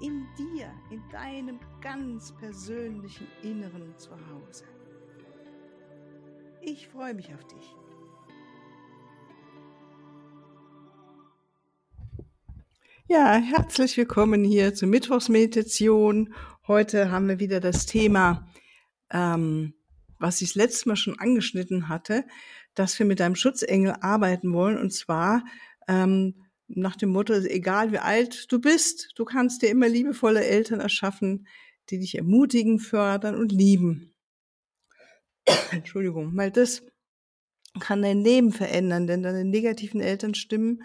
in dir, in deinem ganz persönlichen Inneren zu Hause. Ich freue mich auf dich. Ja, herzlich willkommen hier zur Mittwochsmeditation. Heute haben wir wieder das Thema, ähm, was ich das letzte Mal schon angeschnitten hatte, dass wir mit einem Schutzengel arbeiten wollen. Und zwar ähm, nach dem Motto, egal wie alt du bist, du kannst dir immer liebevolle Eltern erschaffen, die dich ermutigen, fördern und lieben. Entschuldigung, weil das kann dein Leben verändern, denn deine negativen Elternstimmen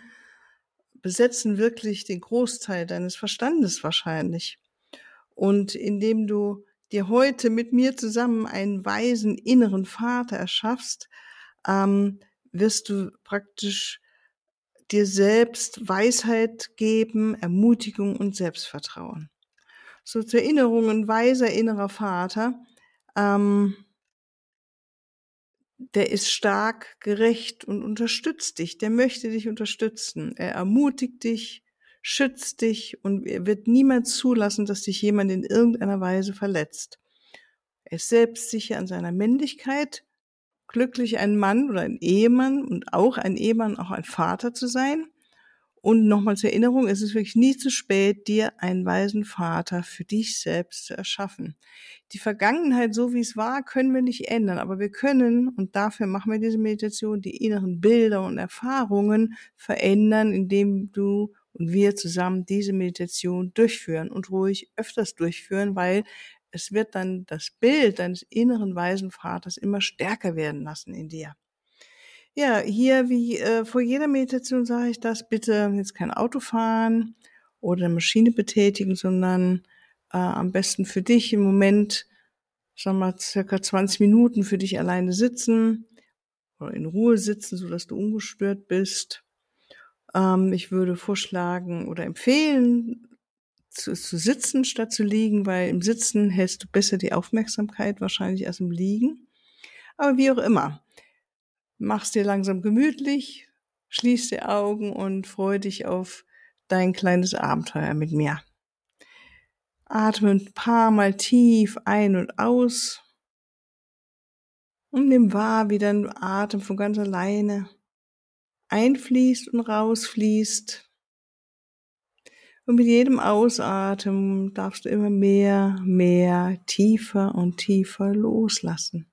besetzen wirklich den Großteil deines Verstandes wahrscheinlich. Und indem du dir heute mit mir zusammen einen weisen inneren Vater erschaffst, ähm, wirst du praktisch dir selbst Weisheit geben, Ermutigung und Selbstvertrauen. So zur Erinnerung, ein weiser innerer Vater, ähm, der ist stark, gerecht und unterstützt dich. Der möchte dich unterstützen. Er ermutigt dich, schützt dich und wird niemals zulassen, dass dich jemand in irgendeiner Weise verletzt. Er ist selbstsicher an seiner Männlichkeit, glücklich ein Mann oder ein Ehemann und auch ein Ehemann, auch ein Vater zu sein. Und nochmal zur Erinnerung, es ist wirklich nie zu spät, dir einen weisen Vater für dich selbst zu erschaffen. Die Vergangenheit, so wie es war, können wir nicht ändern, aber wir können, und dafür machen wir diese Meditation, die inneren Bilder und Erfahrungen verändern, indem du und wir zusammen diese Meditation durchführen und ruhig öfters durchführen, weil es wird dann das Bild deines inneren weisen Vaters immer stärker werden lassen in dir. Ja, hier wie äh, vor jeder Meditation sage ich das, bitte jetzt kein Auto fahren oder eine Maschine betätigen, sondern äh, am besten für dich im Moment, sagen wir mal, circa 20 Minuten für dich alleine sitzen oder in Ruhe sitzen, so dass du ungestört bist. Ähm, ich würde vorschlagen oder empfehlen, zu, zu sitzen statt zu liegen, weil im Sitzen hältst du besser die Aufmerksamkeit wahrscheinlich als im Liegen. Aber wie auch immer, mach's dir langsam gemütlich, schließ die Augen und freu dich auf dein kleines Abenteuer mit mir. Atme ein paar Mal tief ein und aus und nimm wahr, wie dein Atem von ganz alleine einfließt und rausfließt. Und mit jedem Ausatmen darfst du immer mehr, mehr, tiefer und tiefer loslassen.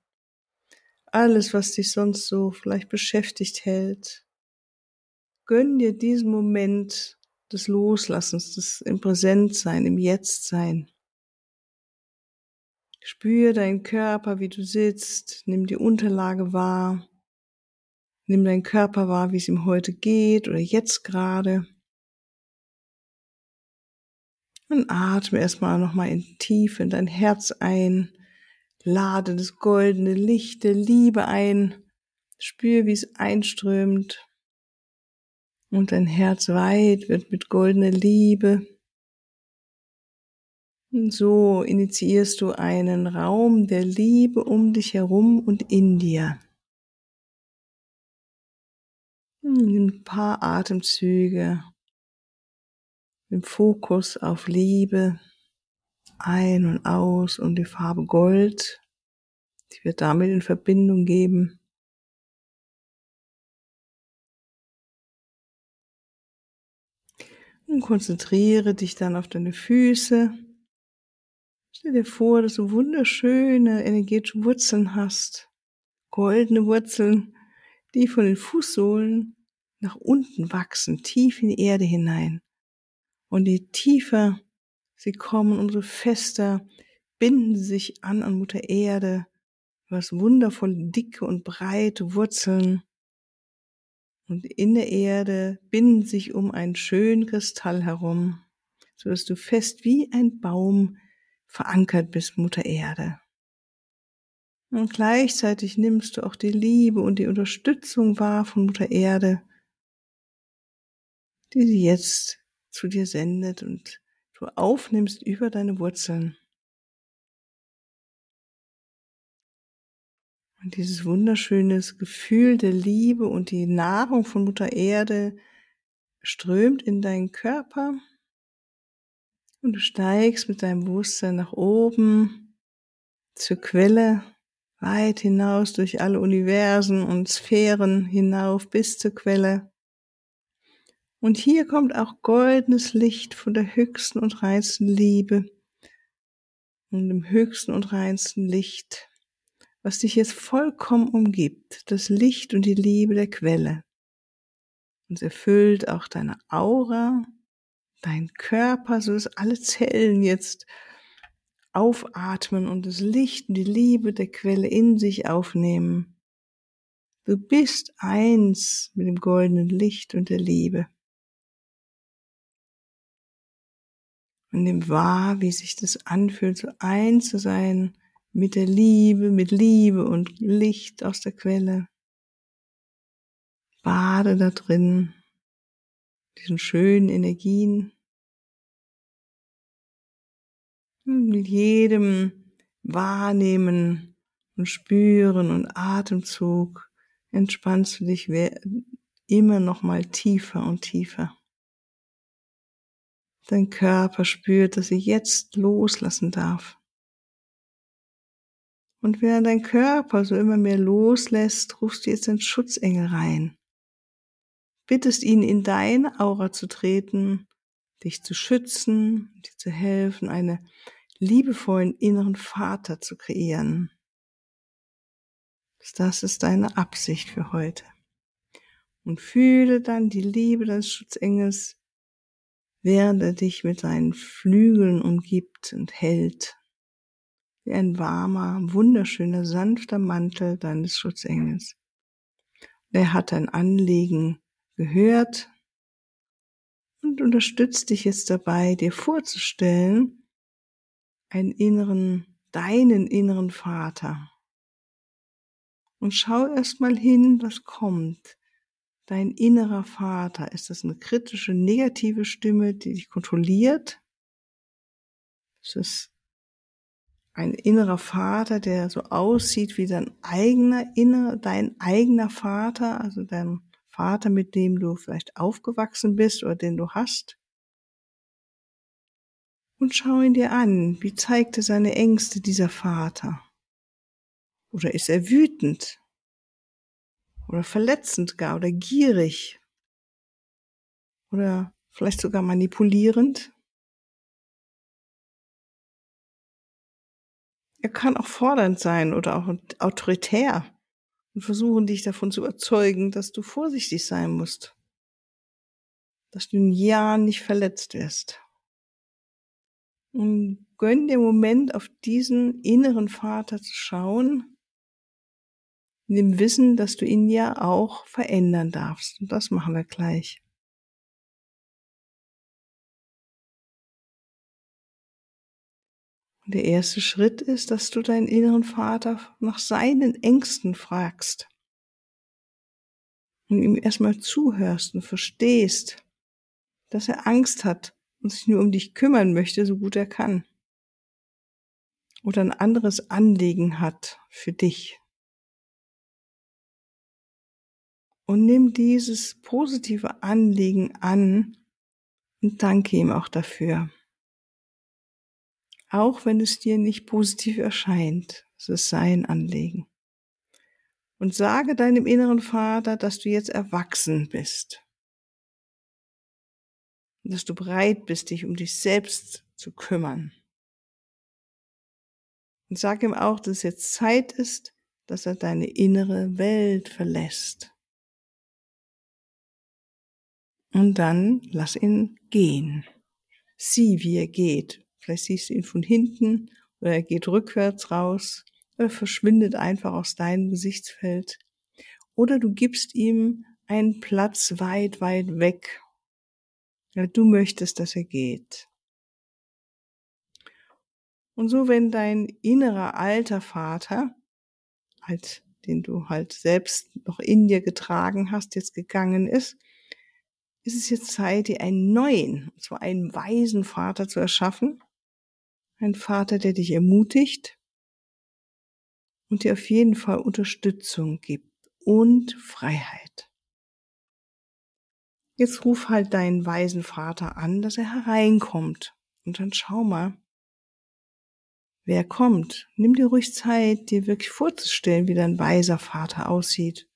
Alles, was dich sonst so vielleicht beschäftigt hält. Gönn dir diesen Moment des Loslassens, des im Präsentsein, im Jetztsein. Spür deinen Körper, wie du sitzt, nimm die Unterlage wahr, nimm deinen Körper wahr, wie es ihm heute geht oder jetzt gerade. Und atme erstmal nochmal in tief in dein Herz ein. Lade das goldene Licht der Liebe ein. Spür, wie es einströmt. Und dein Herz weit wird mit goldener Liebe. Und so initiierst du einen Raum der Liebe um dich herum und in dir. Ein paar Atemzüge im Fokus auf Liebe ein und aus und die Farbe Gold, die wir damit in Verbindung geben. Und konzentriere dich dann auf deine Füße. Stell dir vor, dass du wunderschöne energetische Wurzeln hast. Goldene Wurzeln, die von den Fußsohlen nach unten wachsen, tief in die Erde hinein. Und je tiefer sie kommen, umso fester binden sie sich an an Mutter Erde. Hast wundervoll dicke und breite Wurzeln. Und in der Erde binden sich um einen schönen Kristall herum, so dass du fest wie ein Baum verankert bist, Mutter Erde. Und gleichzeitig nimmst du auch die Liebe und die Unterstützung wahr von Mutter Erde, die sie jetzt zu dir sendet und du aufnimmst über deine Wurzeln. Und dieses wunderschöne Gefühl der Liebe und die Nahrung von Mutter Erde strömt in deinen Körper und du steigst mit deinem Bewusstsein nach oben zur Quelle, weit hinaus durch alle Universen und Sphären hinauf bis zur Quelle. Und hier kommt auch goldenes Licht von der höchsten und reinsten Liebe und dem höchsten und reinsten Licht, was dich jetzt vollkommen umgibt, das Licht und die Liebe der Quelle. Und es erfüllt auch deine Aura, dein Körper, so dass alle Zellen jetzt aufatmen und das Licht und die Liebe der Quelle in sich aufnehmen. Du bist eins mit dem goldenen Licht und der Liebe. Und nimm wahr, wie sich das anfühlt, so eins zu sein mit der Liebe, mit Liebe und Licht aus der Quelle. Bade da drin, diesen schönen Energien. Und mit jedem Wahrnehmen und Spüren und Atemzug entspannst du dich immer noch mal tiefer und tiefer. Dein Körper spürt, dass sie jetzt loslassen darf. Und während dein Körper so immer mehr loslässt, rufst du jetzt den Schutzengel rein. Bittest ihn in deine Aura zu treten, dich zu schützen, dir zu helfen, einen liebevollen inneren Vater zu kreieren. Das ist deine Absicht für heute. Und fühle dann die Liebe deines Schutzengels er dich mit seinen Flügeln umgibt und hält, wie ein warmer, wunderschöner, sanfter Mantel deines Schutzengels. Er hat dein Anliegen gehört und unterstützt dich jetzt dabei, dir vorzustellen, einen inneren, deinen inneren Vater. Und schau erst mal hin, was kommt dein innerer Vater? Ist das eine kritische, negative Stimme, die dich kontrolliert? Ist es ein innerer Vater, der so aussieht wie dein eigener innerer, dein eigener Vater, also dein Vater, mit dem du vielleicht aufgewachsen bist oder den du hast? Und schau ihn dir an. Wie zeigt er seine Ängste, dieser Vater? Oder ist er wütend? Oder verletzend gar oder gierig oder vielleicht sogar manipulierend. Er kann auch fordernd sein oder auch autoritär und versuchen dich davon zu überzeugen, dass du vorsichtig sein musst, dass du in Jahren nicht verletzt wirst. Und gönn dir Moment auf diesen inneren Vater zu schauen in dem Wissen, dass du ihn ja auch verändern darfst. Und das machen wir gleich. Und der erste Schritt ist, dass du deinen inneren Vater nach seinen Ängsten fragst. Und ihm erstmal zuhörst und verstehst, dass er Angst hat und sich nur um dich kümmern möchte, so gut er kann. Oder ein anderes Anliegen hat für dich. Und nimm dieses positive Anliegen an und danke ihm auch dafür. Auch wenn es dir nicht positiv erscheint, es ist sein Anliegen. Und sage deinem inneren Vater, dass du jetzt erwachsen bist. Und dass du bereit bist, dich um dich selbst zu kümmern. Und sag ihm auch, dass es jetzt Zeit ist, dass er deine innere Welt verlässt. Und dann lass ihn gehen. Sieh, wie er geht. Vielleicht siehst du ihn von hinten oder er geht rückwärts raus oder verschwindet einfach aus deinem Gesichtsfeld. Oder du gibst ihm einen Platz weit, weit weg, weil du möchtest, dass er geht. Und so, wenn dein innerer alter Vater, halt, den du halt selbst noch in dir getragen hast, jetzt gegangen ist, ist es jetzt Zeit, dir einen neuen, und zwar einen weisen Vater zu erschaffen. Ein Vater, der dich ermutigt und dir auf jeden Fall Unterstützung gibt und Freiheit. Jetzt ruf halt deinen weisen Vater an, dass er hereinkommt. Und dann schau mal, wer kommt. Nimm dir ruhig Zeit, dir wirklich vorzustellen, wie dein weiser Vater aussieht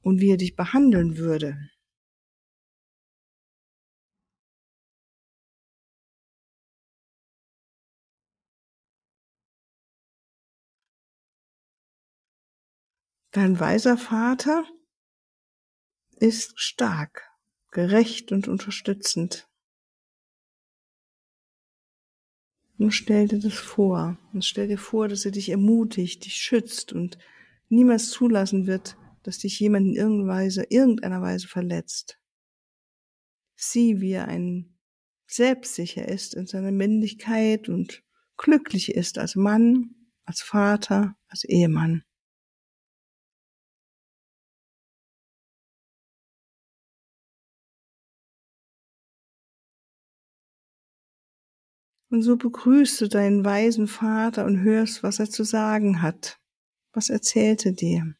und wie er dich behandeln würde. Dein weiser Vater ist stark, gerecht und unterstützend. Und stell dir das vor. Und stell dir vor, dass er dich ermutigt, dich schützt und niemals zulassen wird, dass dich jemand in irgendeiner Weise, irgendeiner Weise verletzt. Sieh, wie er ein selbstsicher ist in seiner Männlichkeit und glücklich ist als Mann, als Vater, als Ehemann. Und so begrüßt du deinen weisen Vater und hörst, was er zu sagen hat. Was erzählt er dir?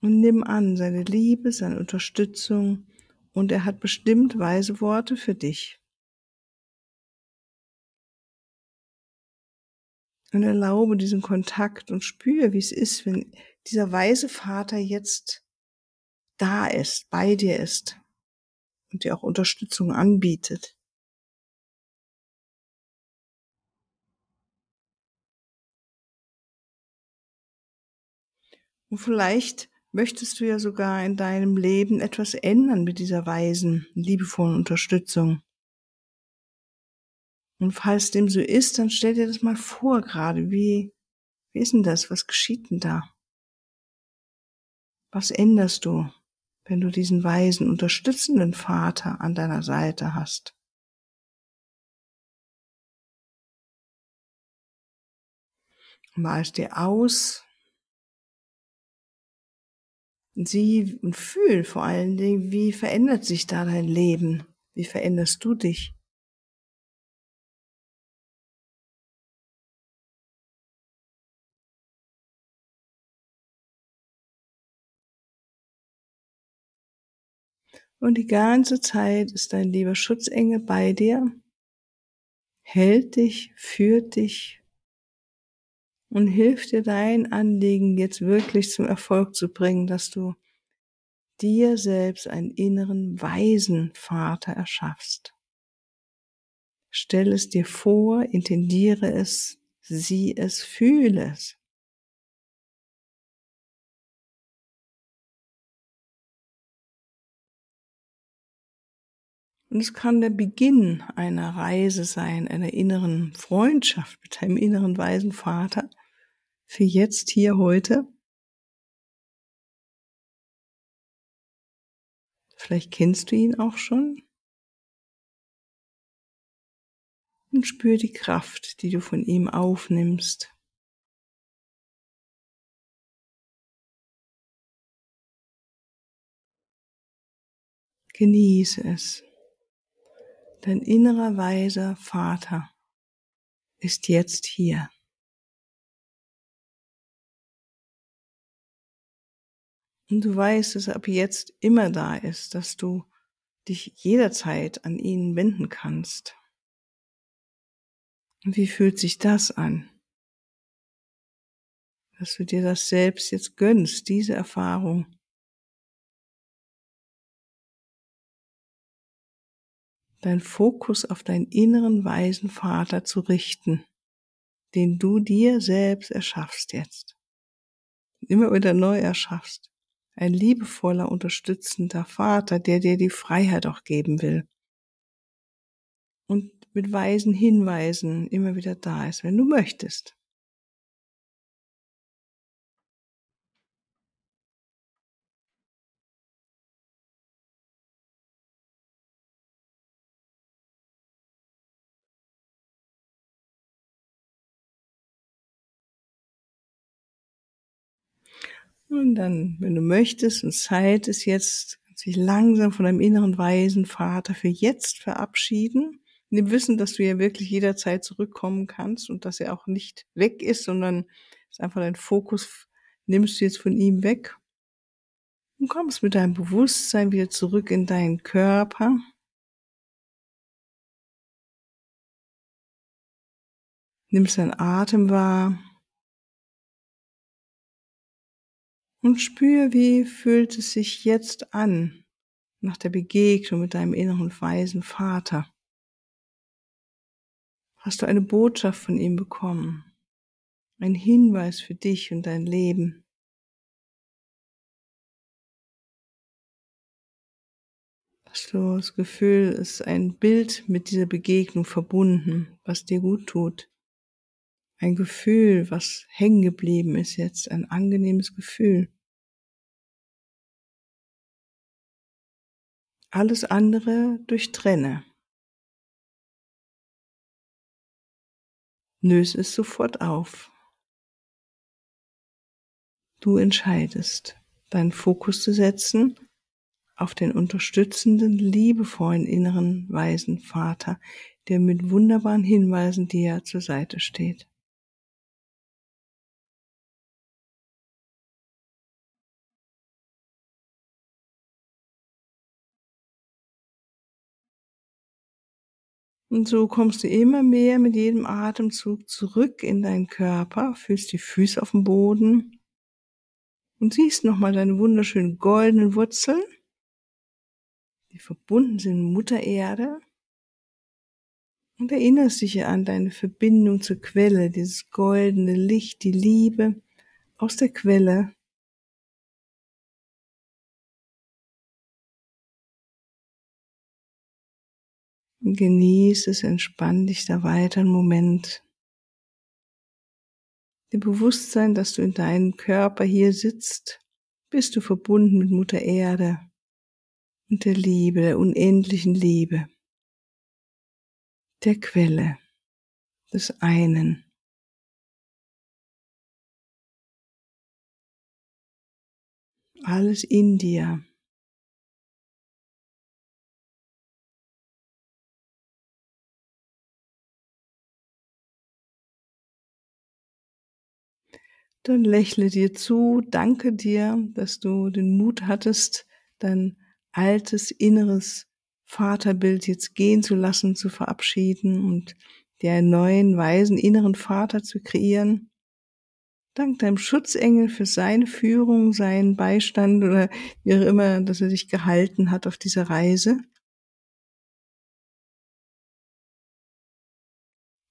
Und nimm an seine Liebe, seine Unterstützung und er hat bestimmt weise Worte für dich. Und erlaube diesen Kontakt und spüre, wie es ist, wenn dieser weise Vater jetzt da ist, bei dir ist und dir auch Unterstützung anbietet. Und vielleicht möchtest du ja sogar in deinem Leben etwas ändern mit dieser weisen, liebevollen Unterstützung. Und falls dem so ist, dann stell dir das mal vor gerade. Wie, wie ist denn das? Was geschieht denn da? Was änderst du, wenn du diesen weisen, unterstützenden Vater an deiner Seite hast? Mal es dir aus, sieh und fühl vor allen Dingen, wie verändert sich da dein Leben? Wie veränderst du dich? Und die ganze Zeit ist dein lieber Schutzengel bei dir, hält dich, führt dich und hilft dir dein Anliegen jetzt wirklich zum Erfolg zu bringen, dass du dir selbst einen inneren weisen Vater erschaffst. Stell es dir vor, intendiere es, sieh es, fühle es. Und es kann der Beginn einer Reise sein, einer inneren Freundschaft mit deinem inneren weisen Vater für jetzt, hier, heute. Vielleicht kennst du ihn auch schon. Und spür die Kraft, die du von ihm aufnimmst. Genieße es. Dein innerer weiser Vater ist jetzt hier. Und du weißt, dass er ab jetzt immer da ist, dass du dich jederzeit an ihn wenden kannst. Und wie fühlt sich das an? Dass du dir das selbst jetzt gönnst, diese Erfahrung. Dein Fokus auf deinen inneren weisen Vater zu richten, den du dir selbst erschaffst jetzt. Immer wieder neu erschaffst ein liebevoller, unterstützender Vater, der dir die Freiheit auch geben will. Und mit weisen Hinweisen immer wieder da ist, wenn du möchtest. Und dann, wenn du möchtest und Zeit ist jetzt, sich langsam von deinem inneren weisen Vater für jetzt verabschieden. In dem Wissen, dass du ja wirklich jederzeit zurückkommen kannst und dass er auch nicht weg ist, sondern ist einfach dein Fokus, nimmst du jetzt von ihm weg und kommst mit deinem Bewusstsein wieder zurück in deinen Körper. Nimmst deinen Atem wahr. Und spür, wie fühlt es sich jetzt an nach der Begegnung mit deinem inneren weisen Vater. Hast du eine Botschaft von ihm bekommen? Ein Hinweis für dich und dein Leben? Hast du das Gefühl, es ist ein Bild mit dieser Begegnung verbunden, was dir gut tut? Ein Gefühl, was hängen geblieben ist jetzt, ein angenehmes Gefühl. Alles andere durchtrenne. Löse es sofort auf. Du entscheidest, deinen Fokus zu setzen auf den unterstützenden, liebevollen inneren weisen Vater, der mit wunderbaren Hinweisen dir zur Seite steht. Und so kommst du immer mehr mit jedem Atemzug zurück in deinen Körper, fühlst die Füße auf dem Boden und siehst nochmal deine wunderschönen goldenen Wurzeln, die verbunden sind mit Mutter Erde und erinnerst dich an deine Verbindung zur Quelle, dieses goldene Licht, die Liebe aus der Quelle, Genieß es, entspann dich da weiter einen Moment. Dem Bewusstsein, dass du in deinem Körper hier sitzt, bist du verbunden mit Mutter Erde und der Liebe, der unendlichen Liebe, der Quelle des einen. Alles in dir Dann lächle dir zu, danke dir, dass du den Mut hattest, dein altes inneres Vaterbild jetzt gehen zu lassen, zu verabschieden und dir einen neuen, weisen inneren Vater zu kreieren. Dank deinem Schutzengel für seine Führung, seinen Beistand oder wie auch immer, dass er dich gehalten hat auf dieser Reise.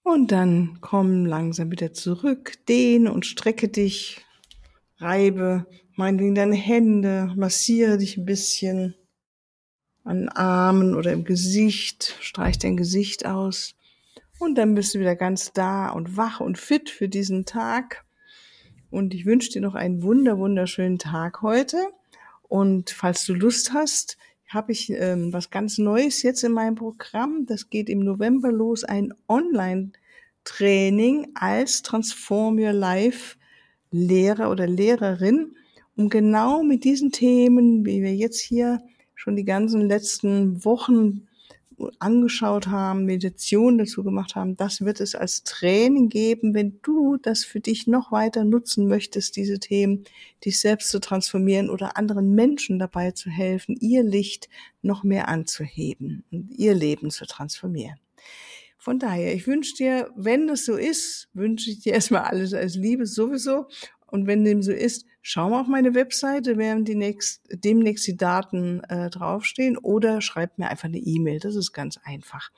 Und dann komm langsam wieder zurück, dehne und strecke dich, reibe meinetwegen deine Hände, massiere dich ein bisschen an den Armen oder im Gesicht, streich dein Gesicht aus. Und dann bist du wieder ganz da und wach und fit für diesen Tag. Und ich wünsche dir noch einen wunder, wunderschönen Tag heute. Und falls du Lust hast, habe ich ähm, was ganz Neues jetzt in meinem Programm. Das geht im November los, ein Online-Training als Transform Your Life Lehrer oder Lehrerin, um genau mit diesen Themen, wie wir jetzt hier schon die ganzen letzten Wochen angeschaut haben, Meditation dazu gemacht haben, das wird es als Training geben, wenn du das für dich noch weiter nutzen möchtest, diese Themen, dich selbst zu transformieren oder anderen Menschen dabei zu helfen, ihr Licht noch mehr anzuheben und ihr Leben zu transformieren. Von daher, ich wünsche dir, wenn das so ist, wünsche ich dir erstmal alles als Liebe sowieso. Und wenn dem so ist, schau mal auf meine Webseite, werden die nächst, demnächst die Daten äh, draufstehen oder schreib mir einfach eine E-Mail. Das ist ganz einfach.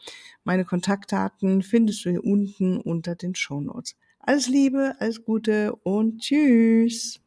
Meine Kontaktdaten findest du hier unten unter den Show Notes. Alles Liebe, alles Gute und tschüss.